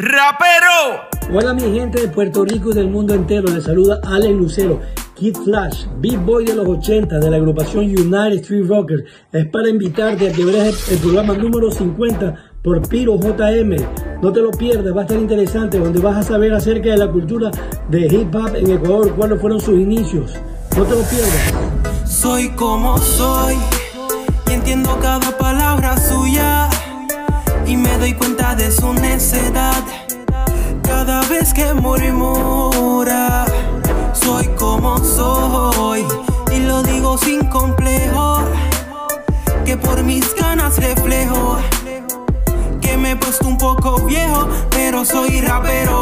¡Rapero! Hola mi gente de Puerto Rico y del mundo entero, les saluda Alex Lucero, Kid Flash, Big Boy de los 80 de la agrupación United Street Rockers. Es para invitarte a que veas el, programa número 50 por Piro JM. No te lo pierdas, va a estar interesante, donde vas a saber acerca de la cultura de hip hop en Ecuador, cuáles fueron sus inicios. No te lo pierdas. Soy como soy y entiendo cada palabra suya cuenta de su necedad cada vez que murmura. Soy como soy y lo digo sin complejo, que por mis ganas reflejo que me he puesto un poco viejo, pero soy rapero.